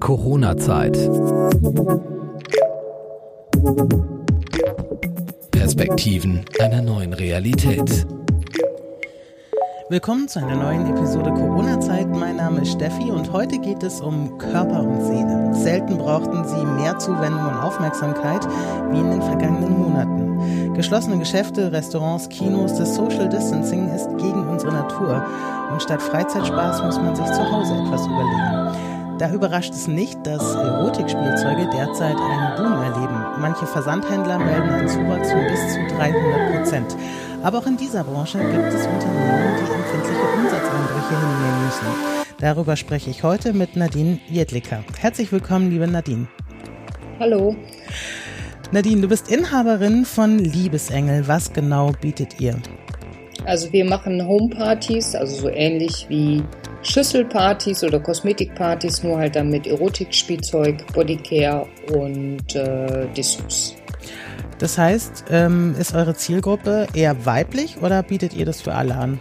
Corona-Zeit. Perspektiven einer neuen Realität. Willkommen zu einer neuen Episode Corona-Zeit. Mein Name ist Steffi und heute geht es um Körper und Seele. Selten brauchten sie mehr Zuwendung und Aufmerksamkeit wie in den vergangenen Monaten. Geschlossene Geschäfte, Restaurants, Kinos, das Social Distancing ist gegen unsere Natur und statt Freizeitspaß muss man sich zu Hause etwas überlegen. Da überrascht es nicht, dass Erotikspielzeuge derzeit einen Boom erleben. Manche Versandhändler melden einen Zuwachs von bis zu 300 Prozent. Aber auch in dieser Branche gibt es Unternehmen, die empfindliche Umsatzeinbrüche hinnehmen müssen. Darüber spreche ich heute mit Nadine Jedlicker. Herzlich willkommen, liebe Nadine. Hallo. Nadine, du bist Inhaberin von Liebesengel. Was genau bietet ihr? Also wir machen Homepartys, also so ähnlich wie Schüsselpartys oder Kosmetikpartys, nur halt dann mit Erotikspielzeug, Bodycare und äh, Dessous. Das heißt, ähm, ist eure Zielgruppe eher weiblich oder bietet ihr das für alle an?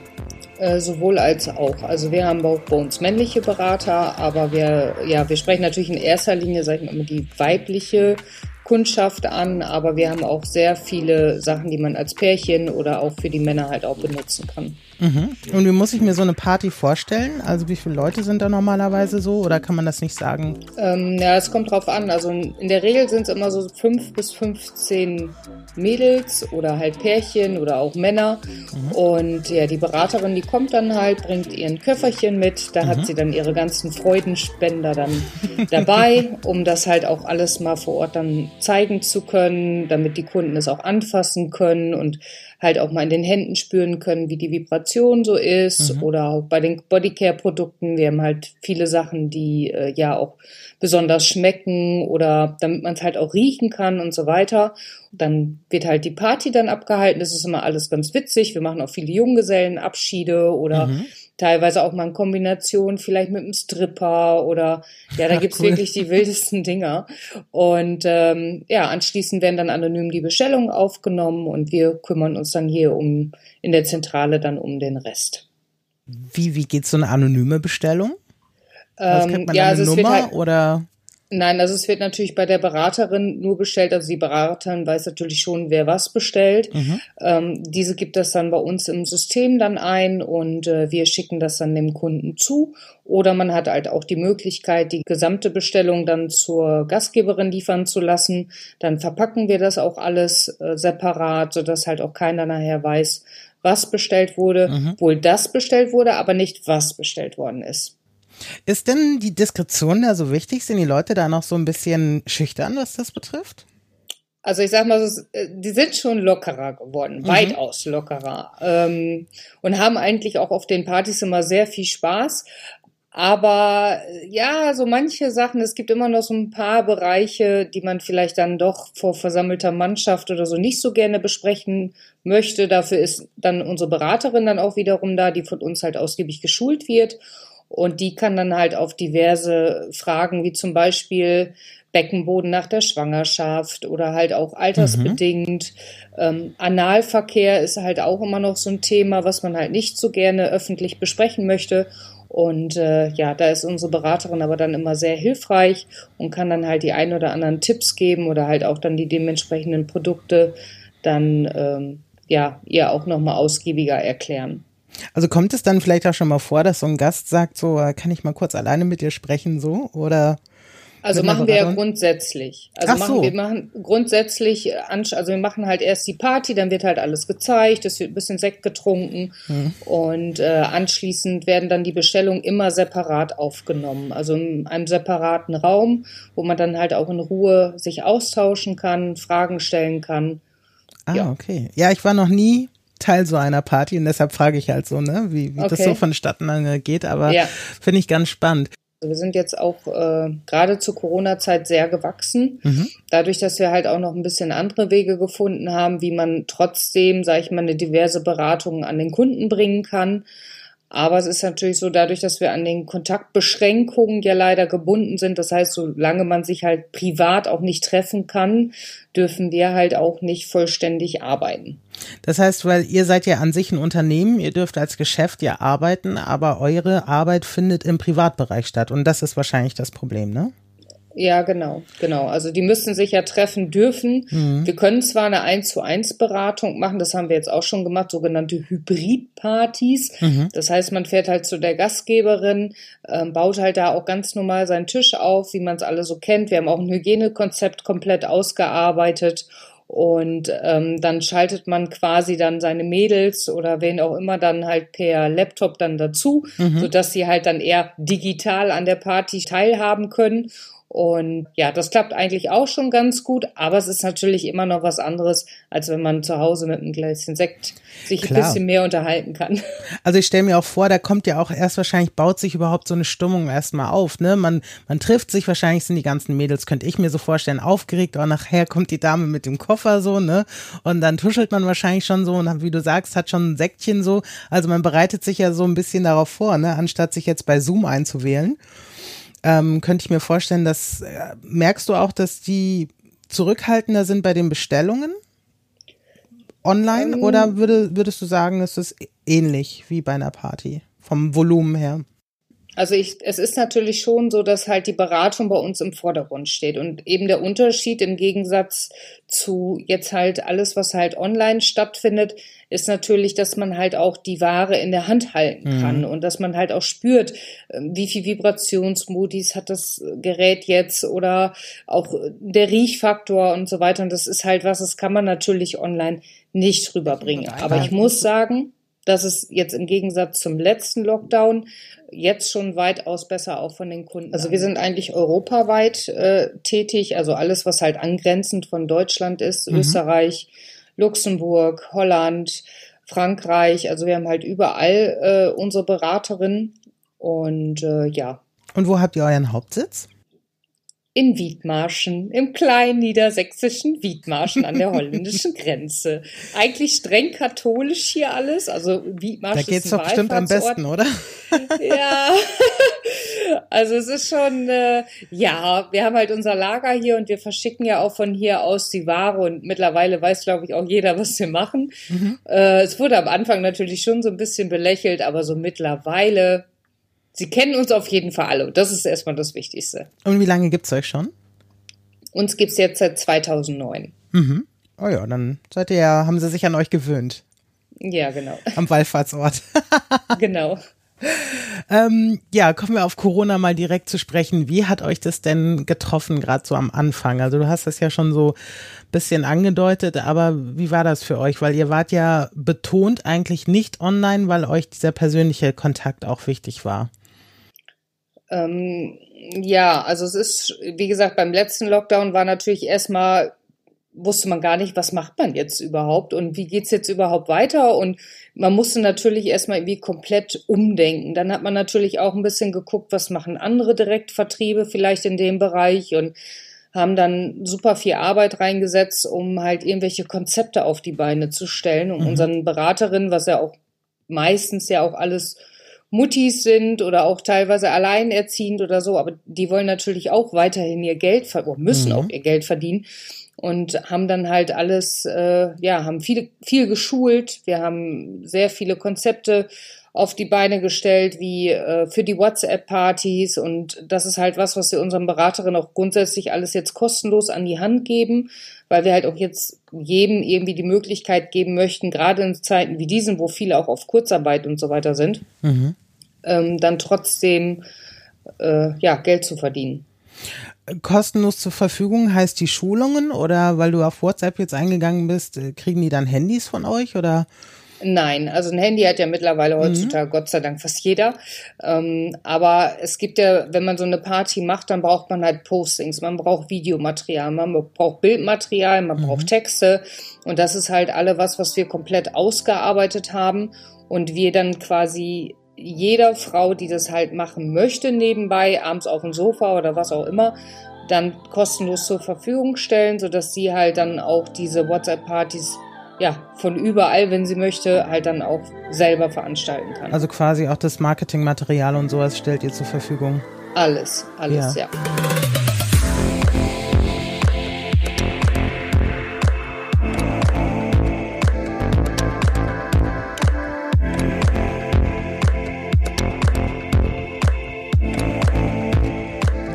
Äh, sowohl als auch. Also wir haben auch bei uns männliche Berater, aber wir, ja, wir sprechen natürlich in erster Linie, sag ich mal, die weibliche Kundschaft an, aber wir haben auch sehr viele Sachen, die man als Pärchen oder auch für die Männer halt auch benutzen kann. Mhm. Und wie muss ich mir so eine Party vorstellen? Also wie viele Leute sind da normalerweise so oder kann man das nicht sagen? Ähm, ja, es kommt drauf an. Also in der Regel sind es immer so fünf bis 15 Mädels oder halt Pärchen oder auch Männer. Mhm. Und ja, die Beraterin, die kommt dann halt, bringt ihren Köfferchen mit. Da mhm. hat sie dann ihre ganzen Freudenspender dann dabei, um das halt auch alles mal vor Ort dann zeigen zu können, damit die Kunden es auch anfassen können und halt auch mal in den Händen spüren können, wie die Vibration so ist mhm. oder auch bei den Bodycare-Produkten. Wir haben halt viele Sachen, die äh, ja auch besonders schmecken oder damit man es halt auch riechen kann und so weiter. Dann wird halt die Party dann abgehalten. Das ist immer alles ganz witzig. Wir machen auch viele Junggesellenabschiede oder mhm teilweise auch mal in Kombination vielleicht mit einem Stripper oder ja, da gibt's cool. wirklich die wildesten Dinger. Und ähm, ja, anschließend werden dann anonym die Bestellungen aufgenommen und wir kümmern uns dann hier um in der Zentrale dann um den Rest. Wie, wie geht so eine anonyme Bestellung? Man ja, eine also Nummer halt, oder? Nein, also es wird natürlich bei der Beraterin nur bestellt. Also die Beraterin weiß natürlich schon, wer was bestellt. Mhm. Ähm, diese gibt das dann bei uns im System dann ein und äh, wir schicken das dann dem Kunden zu. Oder man hat halt auch die Möglichkeit, die gesamte Bestellung dann zur Gastgeberin liefern zu lassen. Dann verpacken wir das auch alles äh, separat, sodass halt auch keiner nachher weiß, was bestellt wurde. Mhm. Wohl das bestellt wurde, aber nicht was bestellt worden ist. Ist denn die Diskretion da so wichtig? Sind die Leute da noch so ein bisschen schüchtern, was das betrifft? Also ich sag mal, äh, die sind schon lockerer geworden, mhm. weitaus lockerer ähm, und haben eigentlich auch auf den Partys immer sehr viel Spaß. Aber äh, ja, so manche Sachen, es gibt immer noch so ein paar Bereiche, die man vielleicht dann doch vor versammelter Mannschaft oder so nicht so gerne besprechen möchte. Dafür ist dann unsere Beraterin dann auch wiederum da, die von uns halt ausgiebig geschult wird und die kann dann halt auf diverse Fragen, wie zum Beispiel Beckenboden nach der Schwangerschaft oder halt auch altersbedingt. Mhm. Ähm, Analverkehr ist halt auch immer noch so ein Thema, was man halt nicht so gerne öffentlich besprechen möchte. Und äh, ja, da ist unsere Beraterin aber dann immer sehr hilfreich und kann dann halt die ein oder anderen Tipps geben oder halt auch dann die dementsprechenden Produkte dann ähm, ja ihr auch nochmal ausgiebiger erklären. Also kommt es dann vielleicht auch schon mal vor, dass so ein Gast sagt, so äh, kann ich mal kurz alleine mit dir sprechen, so oder? Also machen wir ja grundsätzlich. Also Ach machen so. wir machen grundsätzlich, äh, also wir machen halt erst die Party, dann wird halt alles gezeigt, es wird ein bisschen Sekt getrunken hm. und äh, anschließend werden dann die Bestellungen immer separat aufgenommen. Also in einem separaten Raum, wo man dann halt auch in Ruhe sich austauschen kann, Fragen stellen kann. Ah, ja. okay. Ja, ich war noch nie Teil so einer Party und deshalb frage ich halt so, ne, wie, wie okay. das so vonstatten geht, aber ja. finde ich ganz spannend. Wir sind jetzt auch äh, gerade zur Corona-Zeit sehr gewachsen. Mhm. Dadurch, dass wir halt auch noch ein bisschen andere Wege gefunden haben, wie man trotzdem, sage ich mal, eine diverse Beratung an den Kunden bringen kann. Aber es ist natürlich so, dadurch, dass wir an den Kontaktbeschränkungen ja leider gebunden sind, das heißt, solange man sich halt privat auch nicht treffen kann, dürfen wir halt auch nicht vollständig arbeiten. Das heißt, weil ihr seid ja an sich ein Unternehmen, ihr dürft als Geschäft ja arbeiten, aber eure Arbeit findet im Privatbereich statt und das ist wahrscheinlich das Problem, ne? Ja, genau, genau. Also die müssen sich ja treffen dürfen. Mhm. Wir können zwar eine 1 zu 1 Beratung machen, das haben wir jetzt auch schon gemacht, sogenannte Hybridpartys. Mhm. Das heißt, man fährt halt zu der Gastgeberin, ähm, baut halt da auch ganz normal seinen Tisch auf, wie man es alle so kennt. Wir haben auch ein Hygienekonzept komplett ausgearbeitet und ähm, dann schaltet man quasi dann seine Mädels oder wen auch immer dann halt per Laptop dann dazu, mhm. sodass sie halt dann eher digital an der Party teilhaben können. Und ja, das klappt eigentlich auch schon ganz gut, aber es ist natürlich immer noch was anderes, als wenn man zu Hause mit einem Gläschen Sekt sich Klar. ein bisschen mehr unterhalten kann. Also ich stelle mir auch vor, da kommt ja auch erst wahrscheinlich, baut sich überhaupt so eine Stimmung erstmal auf, ne? Man, man trifft sich, wahrscheinlich sind die ganzen Mädels, könnte ich mir so vorstellen, aufgeregt, auch nachher kommt die Dame mit dem Koffer so, ne? Und dann tuschelt man wahrscheinlich schon so und wie du sagst, hat schon ein Säckchen so. Also man bereitet sich ja so ein bisschen darauf vor, ne? Anstatt sich jetzt bei Zoom einzuwählen ähm, könnte ich mir vorstellen, dass äh, merkst du auch, dass die zurückhaltender sind bei den Bestellungen? Online? Ähm, oder würde, würdest du sagen, ist es ähnlich wie bei einer Party vom Volumen her? Also ich, es ist natürlich schon so, dass halt die Beratung bei uns im Vordergrund steht und eben der Unterschied im Gegensatz zu jetzt halt alles, was halt online stattfindet, ist natürlich, dass man halt auch die Ware in der Hand halten mhm. kann mhm. und dass man halt auch spürt, ähm, wie viel Vibrationsmodis hat das Gerät jetzt oder auch der Riechfaktor und so weiter. Und das ist halt was, das kann man natürlich online nicht rüberbringen. Aber ich muss sagen, dass es jetzt im Gegensatz zum letzten Lockdown jetzt schon weitaus besser auch von den Kunden. Also wir sind eigentlich europaweit äh, tätig, also alles, was halt angrenzend von Deutschland ist, mhm. Österreich, Luxemburg, Holland, Frankreich. Also wir haben halt überall äh, unsere Beraterin und äh, ja. Und wo habt ihr euren Hauptsitz? In Wiedmarschen, im kleinen niedersächsischen Wiedmarschen an der holländischen Grenze. Eigentlich streng katholisch hier alles, also Wiedmarschen Da geht's doch bestimmt am besten, oder? ja, also es ist schon, äh, ja, wir haben halt unser Lager hier und wir verschicken ja auch von hier aus die Ware und mittlerweile weiß, glaube ich, auch jeder, was wir machen. Mhm. Äh, es wurde am Anfang natürlich schon so ein bisschen belächelt, aber so mittlerweile Sie kennen uns auf jeden Fall alle. Das ist erstmal das Wichtigste. Und wie lange gibt es euch schon? Uns gibt es jetzt seit 2009. Mhm. Oh ja, dann seid ihr ja, haben sie sich an euch gewöhnt. Ja, genau. Am Wallfahrtsort. genau. Ähm, ja, kommen wir auf Corona mal direkt zu sprechen. Wie hat euch das denn getroffen, gerade so am Anfang? Also du hast das ja schon so ein bisschen angedeutet, aber wie war das für euch? Weil ihr wart ja betont eigentlich nicht online, weil euch dieser persönliche Kontakt auch wichtig war. Ähm, ja, also es ist, wie gesagt, beim letzten Lockdown war natürlich erstmal, wusste man gar nicht, was macht man jetzt überhaupt und wie geht's jetzt überhaupt weiter und man musste natürlich erstmal irgendwie komplett umdenken. Dann hat man natürlich auch ein bisschen geguckt, was machen andere Direktvertriebe vielleicht in dem Bereich und haben dann super viel Arbeit reingesetzt, um halt irgendwelche Konzepte auf die Beine zu stellen, um mhm. unseren Beraterinnen, was ja auch meistens ja auch alles Muttis sind oder auch teilweise alleinerziehend oder so, aber die wollen natürlich auch weiterhin ihr Geld verdienen, müssen mhm. auch ihr Geld verdienen und haben dann halt alles, äh, ja, haben viel, viel geschult. Wir haben sehr viele Konzepte auf die Beine gestellt, wie äh, für die WhatsApp-Partys. Und das ist halt was, was wir unseren Beraterinnen auch grundsätzlich alles jetzt kostenlos an die Hand geben, weil wir halt auch jetzt jedem irgendwie die Möglichkeit geben möchten, gerade in Zeiten wie diesen, wo viele auch auf Kurzarbeit und so weiter sind, mhm. ähm, dann trotzdem äh, ja, Geld zu verdienen. Kostenlos zur Verfügung heißt die Schulungen oder weil du auf WhatsApp jetzt eingegangen bist, äh, kriegen die dann Handys von euch oder? Nein, also ein Handy hat ja mittlerweile mhm. heutzutage mhm. Gott sei Dank fast jeder. Ähm, aber es gibt ja, wenn man so eine Party macht, dann braucht man halt Postings, man braucht Videomaterial, man braucht Bildmaterial, man mhm. braucht Texte. Und das ist halt alle was, was wir komplett ausgearbeitet haben und wir dann quasi jeder Frau, die das halt machen möchte, nebenbei, abends auf dem Sofa oder was auch immer, dann kostenlos zur Verfügung stellen, sodass sie halt dann auch diese WhatsApp-Partys ja, von überall, wenn sie möchte, halt dann auch selber veranstalten kann. Also quasi auch das Marketingmaterial und sowas stellt ihr zur Verfügung. Alles, alles, ja. ja.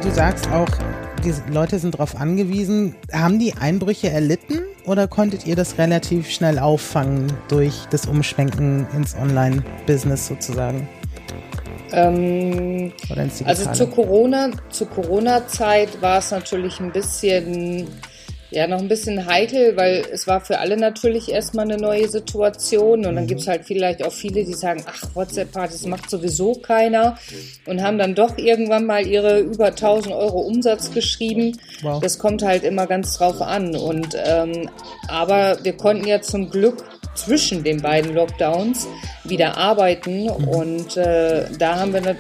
Du sagst auch, die Leute sind darauf angewiesen. Haben die Einbrüche erlitten oder konntet ihr das relativ schnell auffangen durch das Umschwenken ins Online-Business sozusagen? Ähm, also zur Corona, zur Corona-Zeit war es natürlich ein bisschen ja noch ein bisschen heikel, weil es war für alle natürlich erstmal eine neue Situation und dann gibt es halt vielleicht auch viele, die sagen, ach, WhatsApp-Partys macht sowieso keiner und haben dann doch irgendwann mal ihre über 1000 Euro Umsatz geschrieben. Wow. Das kommt halt immer ganz drauf an und ähm, aber wir konnten ja zum Glück zwischen den beiden Lockdowns wieder arbeiten mhm. und äh, da haben wir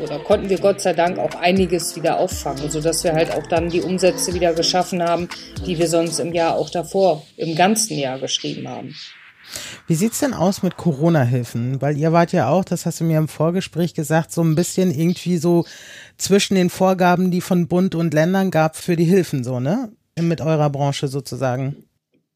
oder konnten wir Gott sei Dank auch einiges wieder auffangen, sodass wir halt auch dann die Umsätze wieder geschaffen haben, die wir sonst im Jahr auch davor, im ganzen Jahr geschrieben haben. Wie sieht's denn aus mit Corona-Hilfen? Weil ihr wart ja auch, das hast du mir im Vorgespräch gesagt, so ein bisschen irgendwie so zwischen den Vorgaben, die von Bund und Ländern gab für die Hilfen, so, ne? Mit eurer Branche sozusagen.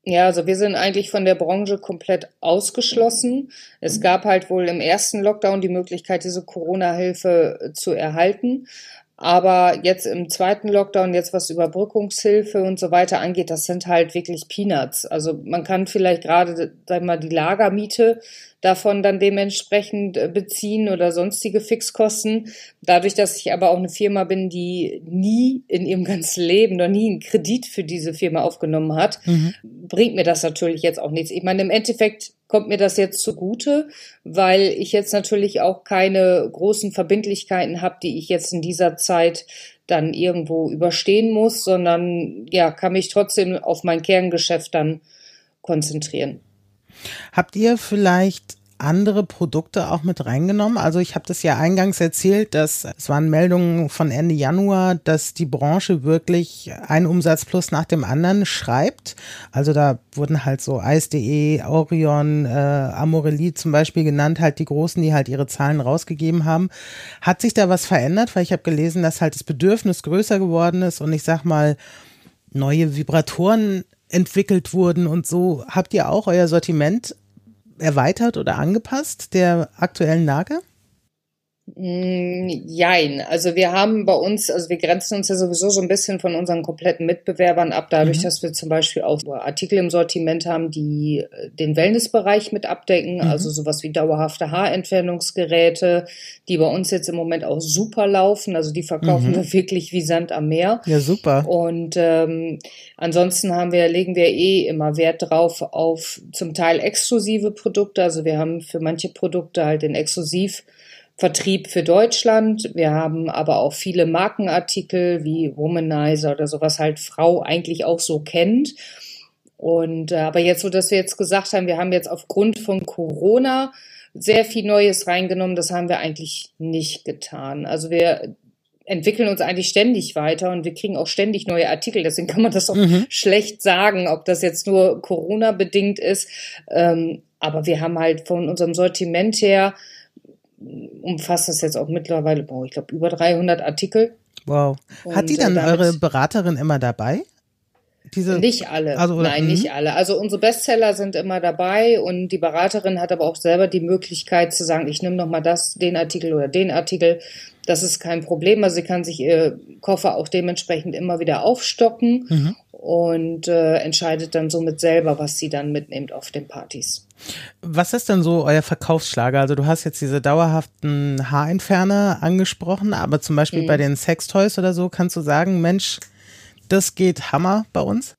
Ja, also wir sind eigentlich von der Branche komplett ausgeschlossen. Es gab halt wohl im ersten Lockdown die Möglichkeit, diese Corona-Hilfe äh, zu erhalten. Aber jetzt im zweiten Lockdown, jetzt was Überbrückungshilfe und so weiter angeht, das sind halt wirklich Peanuts. Also man kann vielleicht gerade, sag mal, die Lagermiete davon dann dementsprechend äh, beziehen oder sonstige Fixkosten. Dadurch, dass ich aber auch eine Firma bin, die nie in ihrem ganzen Leben noch nie einen Kredit für diese Firma aufgenommen hat, mhm. bringt mir das natürlich jetzt auch nichts. Ich meine, im Endeffekt kommt mir das jetzt zugute, weil ich jetzt natürlich auch keine großen Verbindlichkeiten habe, die ich jetzt in dieser Zeit dann irgendwo überstehen muss, sondern ja, kann mich trotzdem auf mein Kerngeschäft dann konzentrieren. Habt ihr vielleicht andere Produkte auch mit reingenommen? Also ich habe das ja eingangs erzählt, dass es waren Meldungen von Ende Januar, dass die Branche wirklich einen Umsatz plus nach dem anderen schreibt. Also da wurden halt so Eis.de, Orion, äh, Amorelie zum Beispiel genannt, halt die Großen, die halt ihre Zahlen rausgegeben haben. Hat sich da was verändert? Weil ich habe gelesen, dass halt das Bedürfnis größer geworden ist und ich sag mal, neue Vibratoren entwickelt wurden und so. Habt ihr auch euer Sortiment erweitert oder angepasst der aktuellen Lage? Mm, jein. Also wir haben bei uns, also wir grenzen uns ja sowieso so ein bisschen von unseren kompletten Mitbewerbern ab, dadurch, mhm. dass wir zum Beispiel auch Artikel im Sortiment haben, die äh, den Wellnessbereich mit abdecken, mhm. also sowas wie dauerhafte Haarentfernungsgeräte, die bei uns jetzt im Moment auch super laufen. Also die verkaufen mhm. wir wirklich wie Sand am Meer. Ja, super. Und ähm, ansonsten haben wir, legen wir eh immer Wert drauf auf zum Teil exklusive Produkte. Also wir haben für manche Produkte halt den Exklusiv Vertrieb für Deutschland. Wir haben aber auch viele Markenartikel wie Womanizer oder sowas halt Frau eigentlich auch so kennt. Und äh, aber jetzt so, dass wir jetzt gesagt haben, wir haben jetzt aufgrund von Corona sehr viel Neues reingenommen, das haben wir eigentlich nicht getan. Also wir entwickeln uns eigentlich ständig weiter und wir kriegen auch ständig neue Artikel. Deswegen kann man das auch mhm. schlecht sagen, ob das jetzt nur Corona bedingt ist. Ähm, aber wir haben halt von unserem Sortiment her umfasst das jetzt auch mittlerweile, boah, ich glaube, über 300 Artikel. Wow. Hat die dann eure Beraterin immer dabei? Diese, nicht alle. Also, Nein, mh? nicht alle. Also unsere Bestseller sind immer dabei und die Beraterin hat aber auch selber die Möglichkeit zu sagen, ich nehme noch mal das, den Artikel oder den Artikel. Das ist kein Problem. Also sie kann sich ihr Koffer auch dementsprechend immer wieder aufstocken mhm. und äh, entscheidet dann somit selber, was sie dann mitnimmt auf den Partys. Was ist denn so euer Verkaufsschlager? Also du hast jetzt diese dauerhaften Haarentferner angesprochen, aber zum Beispiel mhm. bei den Sextoys oder so kannst du sagen, Mensch, das geht Hammer bei uns?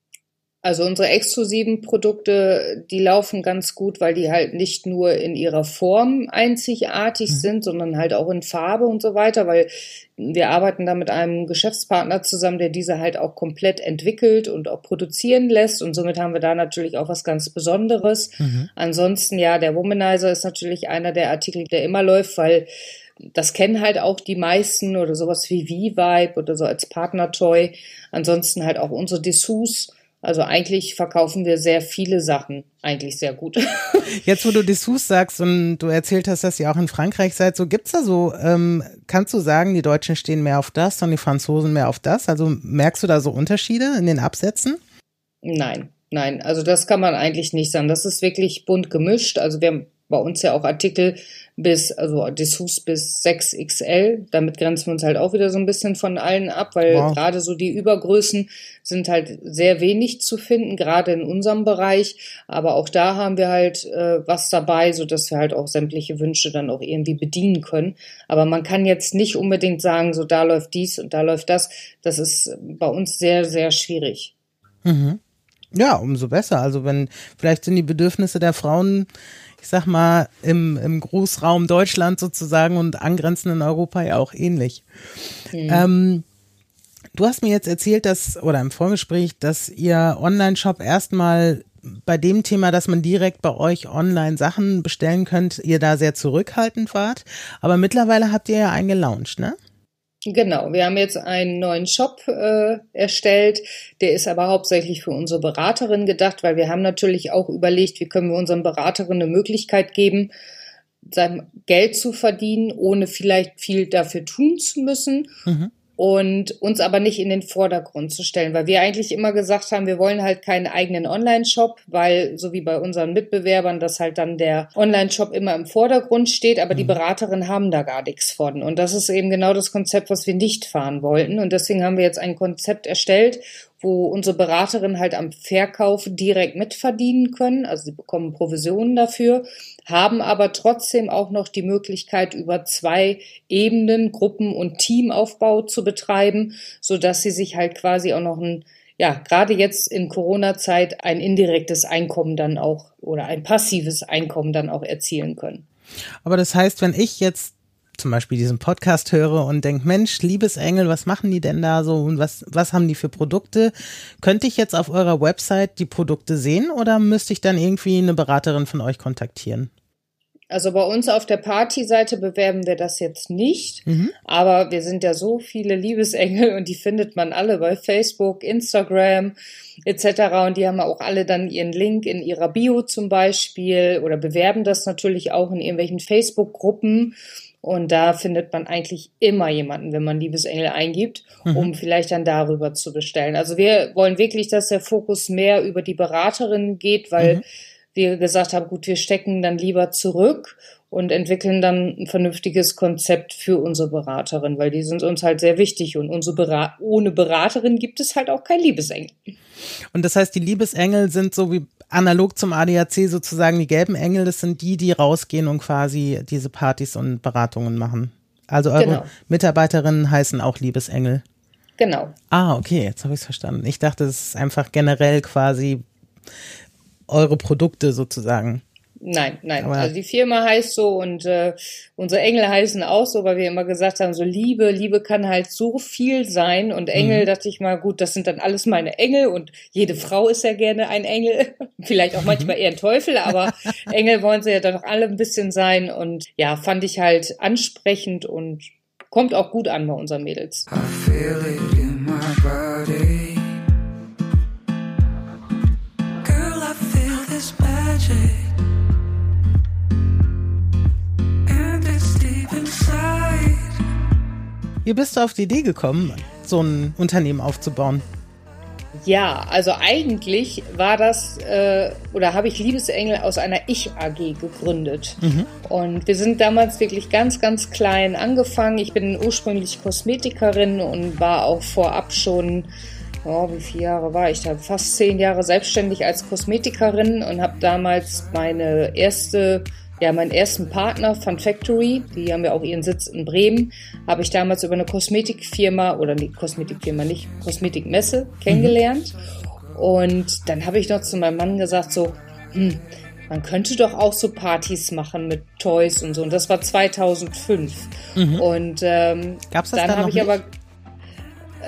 Also unsere exklusiven Produkte, die laufen ganz gut, weil die halt nicht nur in ihrer Form einzigartig mhm. sind, sondern halt auch in Farbe und so weiter, weil wir arbeiten da mit einem Geschäftspartner zusammen, der diese halt auch komplett entwickelt und auch produzieren lässt und somit haben wir da natürlich auch was ganz Besonderes. Mhm. Ansonsten ja, der Womanizer ist natürlich einer der Artikel, der immer läuft, weil das kennen halt auch die meisten oder sowas wie V-Vibe oder so als Partner-Toy. Ansonsten halt auch unsere Dessous also eigentlich verkaufen wir sehr viele Sachen, eigentlich sehr gut. Jetzt, wo du Dessous sagst und du erzählt hast, dass ihr auch in Frankreich seid, so gibt's da so, ähm, kannst du sagen, die Deutschen stehen mehr auf das und die Franzosen mehr auf das? Also merkst du da so Unterschiede in den Absätzen? Nein, nein. Also das kann man eigentlich nicht sagen. Das ist wirklich bunt gemischt. Also wir bei uns ja auch Artikel bis, also Dessous bis 6XL. Damit grenzen wir uns halt auch wieder so ein bisschen von allen ab, weil wow. gerade so die Übergrößen sind halt sehr wenig zu finden, gerade in unserem Bereich. Aber auch da haben wir halt äh, was dabei, so dass wir halt auch sämtliche Wünsche dann auch irgendwie bedienen können. Aber man kann jetzt nicht unbedingt sagen, so da läuft dies und da läuft das. Das ist bei uns sehr, sehr schwierig. Mhm. Ja, umso besser. Also wenn vielleicht sind die Bedürfnisse der Frauen ich sag mal, im, im Großraum Deutschland sozusagen und angrenzenden Europa ja auch ähnlich. Mhm. Ähm, du hast mir jetzt erzählt, dass, oder im Vorgespräch, dass ihr Online-Shop erstmal bei dem Thema, dass man direkt bei euch online Sachen bestellen könnt, ihr da sehr zurückhaltend wart. Aber mittlerweile habt ihr ja einen gelauncht, ne? Genau, wir haben jetzt einen neuen Shop äh, erstellt. Der ist aber hauptsächlich für unsere Beraterin gedacht, weil wir haben natürlich auch überlegt, wie können wir unseren Beraterinnen eine Möglichkeit geben, sein Geld zu verdienen, ohne vielleicht viel dafür tun zu müssen. Mhm und uns aber nicht in den Vordergrund zu stellen, weil wir eigentlich immer gesagt haben, wir wollen halt keinen eigenen Online-Shop, weil so wie bei unseren Mitbewerbern, dass halt dann der Online-Shop immer im Vordergrund steht, aber mhm. die Beraterinnen haben da gar nichts von. Und das ist eben genau das Konzept, was wir nicht fahren wollten. Und deswegen haben wir jetzt ein Konzept erstellt, wo unsere Beraterinnen halt am Verkauf direkt mitverdienen können. Also sie bekommen Provisionen dafür, haben aber trotzdem auch noch die Möglichkeit, über zwei Ebenen Gruppen- und Teamaufbau zu betreiben, so dass sie sich halt quasi auch noch ein ja, gerade jetzt in Corona-Zeit ein indirektes Einkommen dann auch oder ein passives Einkommen dann auch erzielen können. Aber das heißt, wenn ich jetzt zum Beispiel diesen Podcast höre und denke, Mensch, Liebesengel, was machen die denn da so und was, was haben die für Produkte? Könnte ich jetzt auf eurer Website die Produkte sehen oder müsste ich dann irgendwie eine Beraterin von euch kontaktieren? Also bei uns auf der Partyseite bewerben wir das jetzt nicht, mhm. aber wir sind ja so viele Liebesengel und die findet man alle bei Facebook, Instagram etc. Und die haben auch alle dann ihren Link in ihrer Bio zum Beispiel oder bewerben das natürlich auch in irgendwelchen Facebook-Gruppen. Und da findet man eigentlich immer jemanden, wenn man Liebesengel eingibt, mhm. um vielleicht dann darüber zu bestellen. Also wir wollen wirklich, dass der Fokus mehr über die Beraterin geht, weil mhm. wir gesagt haben, gut, wir stecken dann lieber zurück und entwickeln dann ein vernünftiges Konzept für unsere Beraterin, weil die sind uns halt sehr wichtig und unsere Berat ohne Beraterin gibt es halt auch kein Liebesengel. Und das heißt, die Liebesengel sind so wie analog zum ADAC sozusagen die gelben Engel, das sind die, die rausgehen und quasi diese Partys und Beratungen machen. Also eure genau. Mitarbeiterinnen heißen auch Liebesengel. Genau. Ah, okay, jetzt habe ich es verstanden. Ich dachte, es ist einfach generell quasi eure Produkte sozusagen. Nein, nein. Aber also die Firma heißt so und äh, unsere Engel heißen auch so, weil wir immer gesagt haben, so Liebe, Liebe kann halt so viel sein. Und Engel, mhm. dachte ich mal, gut, das sind dann alles meine Engel und jede Frau ist ja gerne ein Engel. Vielleicht auch manchmal eher ein Teufel, aber Engel wollen sie ja dann doch alle ein bisschen sein. Und ja, fand ich halt ansprechend und kommt auch gut an bei unseren Mädels. I feel it in my body. Girl, I feel this magic. Wie bist du auf die Idee gekommen, so ein Unternehmen aufzubauen? Ja, also eigentlich war das äh, oder habe ich Liebesengel aus einer Ich-AG gegründet. Mhm. Und wir sind damals wirklich ganz, ganz klein angefangen. Ich bin ursprünglich Kosmetikerin und war auch vorab schon, oh, wie viele Jahre war ich da? Fast zehn Jahre selbstständig als Kosmetikerin und habe damals meine erste ja, meinen ersten Partner, Fun Factory, die haben ja auch ihren Sitz in Bremen, habe ich damals über eine Kosmetikfirma oder die Kosmetikfirma nicht, Kosmetikmesse kennengelernt. Und dann habe ich noch zu meinem Mann gesagt, so, hm, man könnte doch auch so Partys machen mit Toys und so. Und das war 2005. Mhm. Und ähm, Gab's das dann habe ich nicht? aber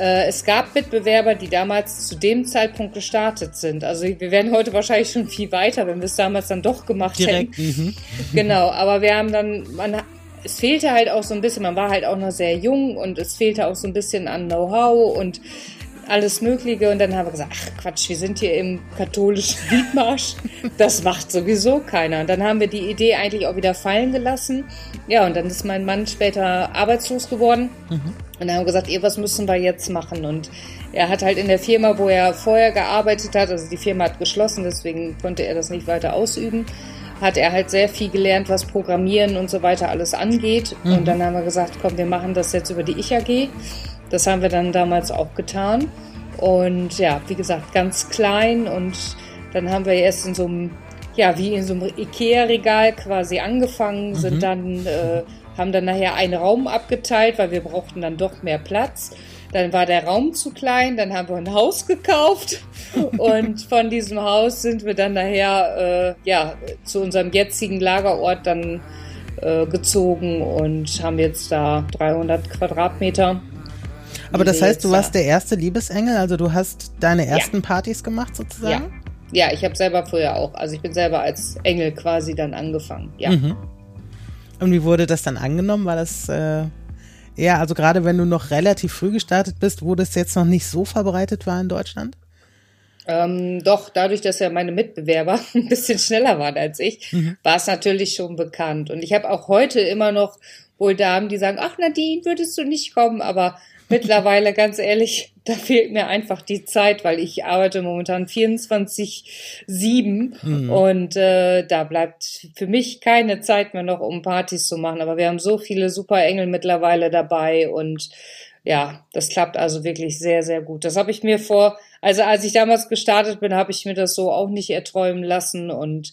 es gab Mitbewerber, die damals zu dem Zeitpunkt gestartet sind. Also wir wären heute wahrscheinlich schon viel weiter, wenn wir es damals dann doch gemacht Direkt. hätten. Mhm. Genau, aber wir haben dann, man, es fehlte halt auch so ein bisschen, man war halt auch noch sehr jung und es fehlte auch so ein bisschen an Know-how und alles Mögliche. Und dann haben wir gesagt, ach Quatsch, wir sind hier im katholischen Liedmarsch. Das macht sowieso keiner. Und dann haben wir die Idee eigentlich auch wieder fallen gelassen. Ja, und dann ist mein Mann später arbeitslos geworden. Mhm. Und dann haben wir gesagt, ihr, was müssen wir jetzt machen? Und er hat halt in der Firma, wo er vorher gearbeitet hat, also die Firma hat geschlossen, deswegen konnte er das nicht weiter ausüben. hat er halt sehr viel gelernt, was Programmieren und so weiter alles angeht. Mhm. Und dann haben wir gesagt, komm, wir machen das jetzt über die Ich-AG. Das haben wir dann damals auch getan. Und ja, wie gesagt, ganz klein. Und dann haben wir erst in so einem, ja, wie in so einem Ikea-Regal quasi angefangen, mhm. sind dann, äh, haben dann nachher einen Raum abgeteilt, weil wir brauchten dann doch mehr Platz. Dann war der Raum zu klein, dann haben wir ein Haus gekauft und von diesem Haus sind wir dann nachher äh, ja, zu unserem jetzigen Lagerort dann äh, gezogen und haben jetzt da 300 Quadratmeter. Aber das heißt, du warst der erste Liebesengel, also du hast deine ersten ja. Partys gemacht sozusagen? Ja, ja ich habe selber früher auch, also ich bin selber als Engel quasi dann angefangen, ja. Mhm. Und wie wurde das dann angenommen? War das äh, ja, also gerade wenn du noch relativ früh gestartet bist, wo das jetzt noch nicht so verbreitet war in Deutschland? Ähm, doch, dadurch, dass ja meine Mitbewerber ein bisschen schneller waren als ich, mhm. war es natürlich schon bekannt. Und ich habe auch heute immer noch wohl Damen, die sagen, ach Nadine, würdest du nicht kommen? Aber mittlerweile, ganz ehrlich, da fehlt mir einfach die Zeit, weil ich arbeite momentan 24-7 mhm. und äh, da bleibt für mich keine Zeit mehr noch, um Partys zu machen. Aber wir haben so viele super Engel mittlerweile dabei und ja, das klappt also wirklich sehr, sehr gut. Das habe ich mir vor, also als ich damals gestartet bin, habe ich mir das so auch nicht erträumen lassen und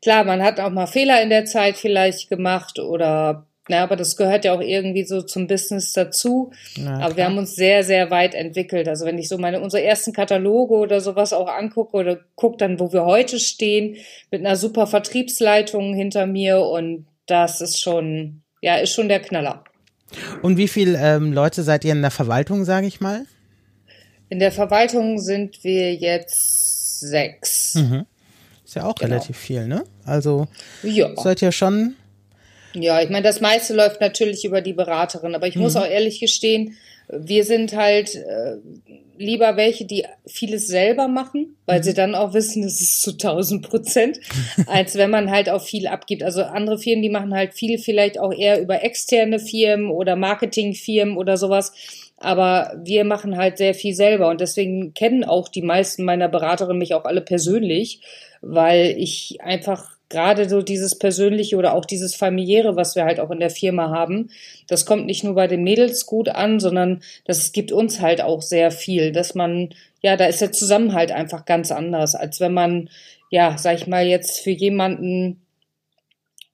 Klar, man hat auch mal Fehler in der Zeit vielleicht gemacht oder ja, aber das gehört ja auch irgendwie so zum Business dazu. Na, aber wir haben uns sehr, sehr weit entwickelt. Also wenn ich so meine, unsere ersten Kataloge oder sowas auch angucke oder gucke dann, wo wir heute stehen, mit einer super Vertriebsleitung hinter mir und das ist schon, ja, ist schon der Knaller. Und wie viele ähm, Leute seid ihr in der Verwaltung, sage ich mal? In der Verwaltung sind wir jetzt sechs. Mhm. Ist ja auch genau. relativ viel, ne? Also ja. seid ihr schon ja, ich meine, das meiste läuft natürlich über die Beraterin, aber ich mhm. muss auch ehrlich gestehen, wir sind halt äh, lieber welche, die vieles selber machen, weil mhm. sie dann auch wissen, es ist zu 1000 Prozent, als wenn man halt auch viel abgibt. Also andere Firmen, die machen halt viel vielleicht auch eher über externe Firmen oder Marketingfirmen oder sowas. Aber wir machen halt sehr viel selber und deswegen kennen auch die meisten meiner Beraterinnen mich auch alle persönlich, weil ich einfach gerade so dieses persönliche oder auch dieses familiäre, was wir halt auch in der Firma haben, das kommt nicht nur bei den Mädels gut an, sondern das gibt uns halt auch sehr viel, dass man, ja, da ist der Zusammenhalt einfach ganz anders, als wenn man, ja, sag ich mal, jetzt für jemanden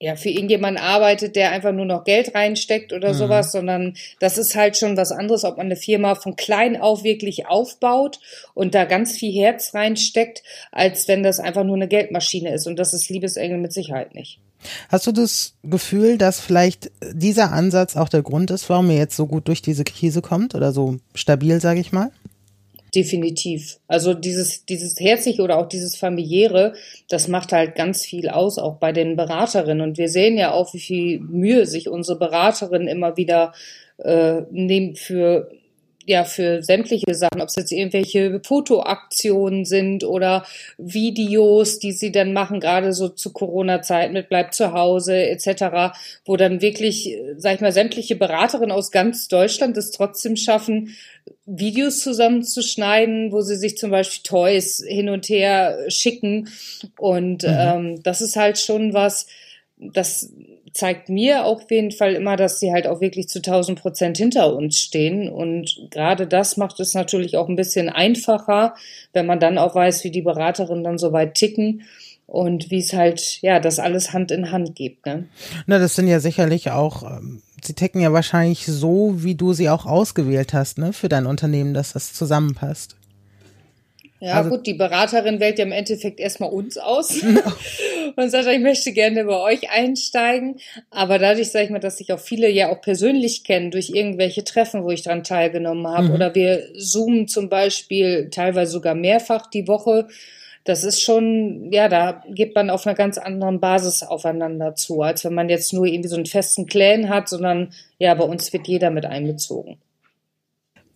ja, für irgendjemanden arbeitet, der einfach nur noch Geld reinsteckt oder mhm. sowas, sondern das ist halt schon was anderes, ob man eine Firma von klein auf wirklich aufbaut und da ganz viel Herz reinsteckt, als wenn das einfach nur eine Geldmaschine ist. Und das ist Liebesengel mit Sicherheit nicht. Hast du das Gefühl, dass vielleicht dieser Ansatz auch der Grund ist, warum ihr jetzt so gut durch diese Krise kommt oder so stabil, sage ich mal? Definitiv. Also dieses, dieses Herzliche oder auch dieses familiäre, das macht halt ganz viel aus, auch bei den Beraterinnen. Und wir sehen ja auch, wie viel Mühe sich unsere Beraterinnen immer wieder äh, nehmen für ja für sämtliche Sachen, ob es jetzt irgendwelche Fotoaktionen sind oder Videos, die sie dann machen, gerade so zu Corona-Zeit mit bleibt zu Hause etc., wo dann wirklich, sag ich mal, sämtliche Beraterinnen aus ganz Deutschland es trotzdem schaffen, Videos zusammenzuschneiden, wo sie sich zum Beispiel Toys hin und her schicken. Und mhm. ähm, das ist halt schon was, das zeigt mir auf jeden Fall immer, dass sie halt auch wirklich zu 1000 Prozent hinter uns stehen. Und gerade das macht es natürlich auch ein bisschen einfacher, wenn man dann auch weiß, wie die Beraterinnen dann so weit ticken und wie es halt, ja, das alles Hand in Hand gibt. Ne? Na, das sind ja sicherlich auch, ähm, sie ticken ja wahrscheinlich so, wie du sie auch ausgewählt hast, ne, für dein Unternehmen, dass das zusammenpasst. Ja, also, gut, die Beraterin wählt ja im Endeffekt erstmal uns aus und sagt, ich möchte gerne bei euch einsteigen. Aber dadurch, sage ich mal, dass sich auch viele ja auch persönlich kennen durch irgendwelche Treffen, wo ich dran teilgenommen habe. Mhm. Oder wir zoomen zum Beispiel teilweise sogar mehrfach die Woche. Das ist schon, ja, da geht man auf einer ganz anderen Basis aufeinander zu, als wenn man jetzt nur irgendwie so einen festen Clan hat, sondern ja, bei uns wird jeder mit einbezogen.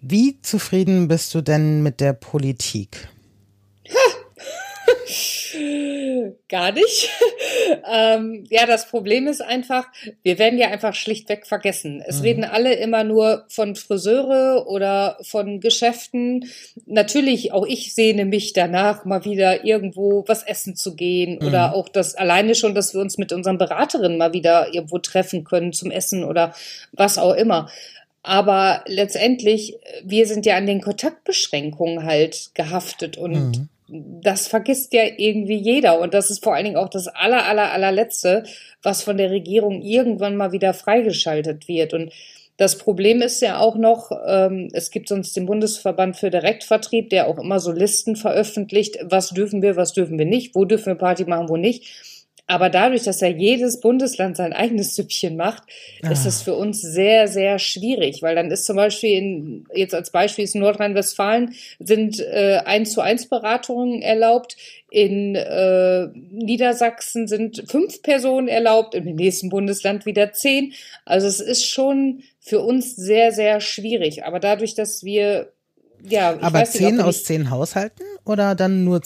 Wie zufrieden bist du denn mit der Politik? Gar nicht. ähm, ja, das Problem ist einfach, wir werden ja einfach schlichtweg vergessen. Es mhm. reden alle immer nur von Friseure oder von Geschäften. Natürlich, auch ich sehne mich danach, mal wieder irgendwo was essen zu gehen mhm. oder auch das alleine schon, dass wir uns mit unseren Beraterinnen mal wieder irgendwo treffen können zum Essen oder was auch immer. Aber letztendlich, wir sind ja an den Kontaktbeschränkungen halt gehaftet und mhm das vergisst ja irgendwie jeder. Und das ist vor allen Dingen auch das aller, aller, allerletzte, was von der Regierung irgendwann mal wieder freigeschaltet wird. Und das Problem ist ja auch noch, ähm, es gibt sonst den Bundesverband für Direktvertrieb, der auch immer so Listen veröffentlicht, was dürfen wir, was dürfen wir nicht, wo dürfen wir Party machen, wo nicht. Aber dadurch, dass ja jedes Bundesland sein eigenes Süppchen macht, ah. ist es für uns sehr, sehr schwierig, weil dann ist zum Beispiel in, jetzt als Beispiel ist Nordrhein-Westfalen sind äh, 1 zu 1 Beratungen erlaubt. In äh, Niedersachsen sind fünf Personen erlaubt, im nächsten Bundesland wieder zehn. Also es ist schon für uns sehr, sehr schwierig. Aber dadurch, dass wir ja, aber zehn aus zehn Haushalten oder dann nur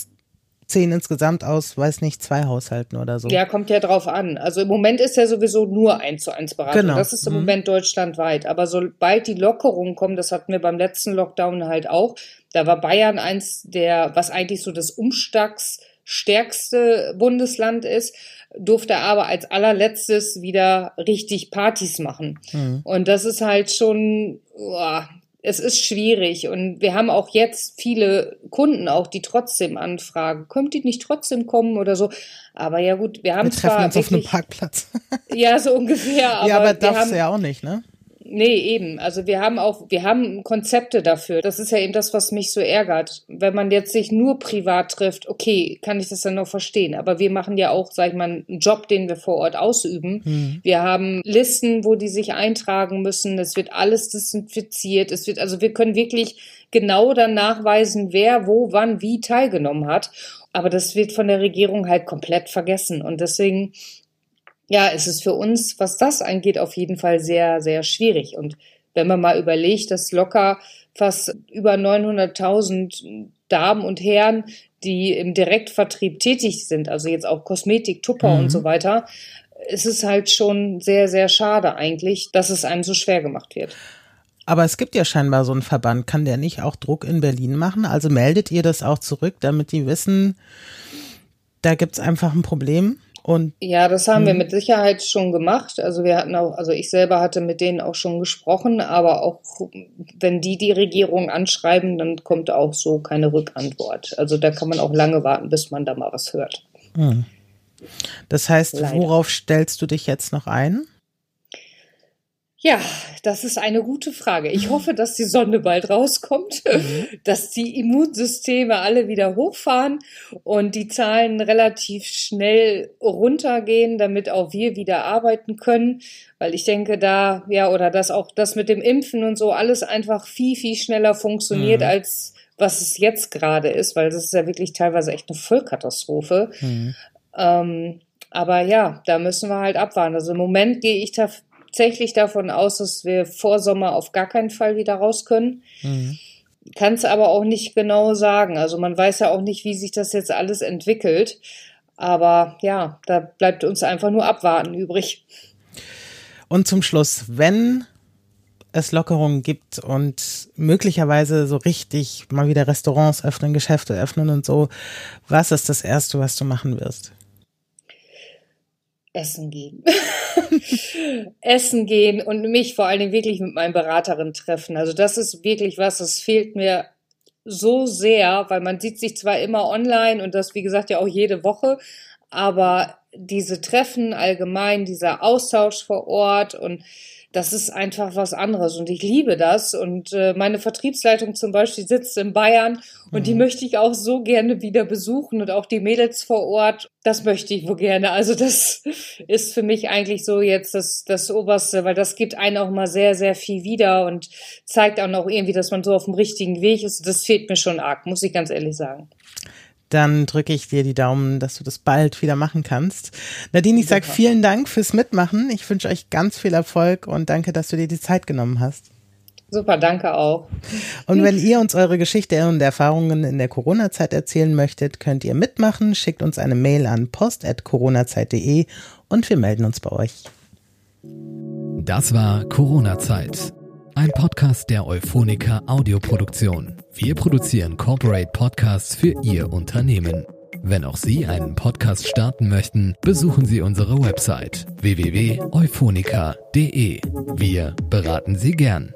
zehn insgesamt aus, weiß nicht, zwei Haushalten oder so. Ja, kommt ja drauf an. Also im Moment ist ja sowieso nur eins zu eins Beratung. Genau. Das ist im mhm. Moment deutschlandweit. Aber sobald die Lockerungen kommen, das hatten wir beim letzten Lockdown halt auch, da war Bayern eins der, was eigentlich so das umstagsstärkste Bundesland ist, durfte aber als allerletztes wieder richtig Partys machen. Mhm. Und das ist halt schon, oh, es ist schwierig und wir haben auch jetzt viele Kunden auch, die trotzdem anfragen. Könnt ihr nicht trotzdem kommen oder so? Aber ja gut, wir haben wir treffen zwar uns wirklich, auf einem Parkplatz. ja, so ungefähr. Aber ja, aber darfst du ja auch nicht, ne? Nee, eben. Also wir haben auch, wir haben Konzepte dafür. Das ist ja eben das, was mich so ärgert. Wenn man jetzt sich nur privat trifft, okay, kann ich das dann noch verstehen. Aber wir machen ja auch, sag ich mal, einen Job, den wir vor Ort ausüben. Mhm. Wir haben Listen, wo die sich eintragen müssen. Es wird alles desinfiziert. Es wird, also wir können wirklich genau dann nachweisen, wer, wo, wann, wie teilgenommen hat. Aber das wird von der Regierung halt komplett vergessen. Und deswegen ja, es ist für uns, was das angeht, auf jeden Fall sehr, sehr schwierig. Und wenn man mal überlegt, dass locker fast über 900.000 Damen und Herren, die im Direktvertrieb tätig sind, also jetzt auch Kosmetik, Tupper mhm. und so weiter, ist es halt schon sehr, sehr schade eigentlich, dass es einem so schwer gemacht wird. Aber es gibt ja scheinbar so einen Verband. Kann der nicht auch Druck in Berlin machen? Also meldet ihr das auch zurück, damit die wissen, da gibt es einfach ein Problem? Und, ja, das haben wir hm. mit Sicherheit schon gemacht. Also wir hatten auch, also ich selber hatte mit denen auch schon gesprochen, aber auch wenn die die Regierung anschreiben, dann kommt auch so keine Rückantwort. Also da kann man auch lange warten, bis man da mal was hört. Hm. Das heißt, Leider. worauf stellst du dich jetzt noch ein? Ja, das ist eine gute Frage. Ich hoffe, dass die Sonne bald rauskommt, mhm. dass die Immunsysteme alle wieder hochfahren und die Zahlen relativ schnell runtergehen, damit auch wir wieder arbeiten können. Weil ich denke, da, ja, oder dass auch das mit dem Impfen und so alles einfach viel, viel schneller funktioniert, mhm. als was es jetzt gerade ist, weil das ist ja wirklich teilweise echt eine Vollkatastrophe. Mhm. Ähm, aber ja, da müssen wir halt abwarten. Also im Moment gehe ich da tatsächlich davon aus, dass wir vor Sommer auf gar keinen Fall wieder raus können. Mhm. Kann es aber auch nicht genau sagen. Also man weiß ja auch nicht, wie sich das jetzt alles entwickelt. Aber ja, da bleibt uns einfach nur abwarten übrig. Und zum Schluss, wenn es Lockerungen gibt und möglicherweise so richtig mal wieder Restaurants öffnen, Geschäfte öffnen und so, was ist das Erste, was du machen wirst? Essen gehen. Essen gehen und mich vor allen Dingen wirklich mit meinen Beraterin treffen. Also das ist wirklich was, das fehlt mir so sehr, weil man sieht sich zwar immer online und das, wie gesagt, ja auch jede Woche, aber diese Treffen allgemein, dieser Austausch vor Ort und das ist einfach was anderes und ich liebe das. Und äh, meine Vertriebsleitung zum Beispiel sitzt in Bayern und mhm. die möchte ich auch so gerne wieder besuchen und auch die Mädels vor Ort, das möchte ich wohl gerne. Also das ist für mich eigentlich so jetzt das, das Oberste, weil das gibt einen auch mal sehr, sehr viel wieder und zeigt auch noch irgendwie, dass man so auf dem richtigen Weg ist. Das fehlt mir schon arg, muss ich ganz ehrlich sagen dann drücke ich dir die Daumen, dass du das bald wieder machen kannst. Nadine, ich sage vielen Dank fürs Mitmachen. Ich wünsche euch ganz viel Erfolg und danke, dass du dir die Zeit genommen hast. Super, danke auch. Und wenn ihr uns eure Geschichte und Erfahrungen in der Corona-Zeit erzählen möchtet, könnt ihr mitmachen. Schickt uns eine Mail an post.coronazeit.de und wir melden uns bei euch. Das war Corona-Zeit. Ein Podcast der Euphonica Audioproduktion. Wir produzieren Corporate Podcasts für Ihr Unternehmen. Wenn auch Sie einen Podcast starten möchten, besuchen Sie unsere Website www.euphonica.de. Wir beraten Sie gern.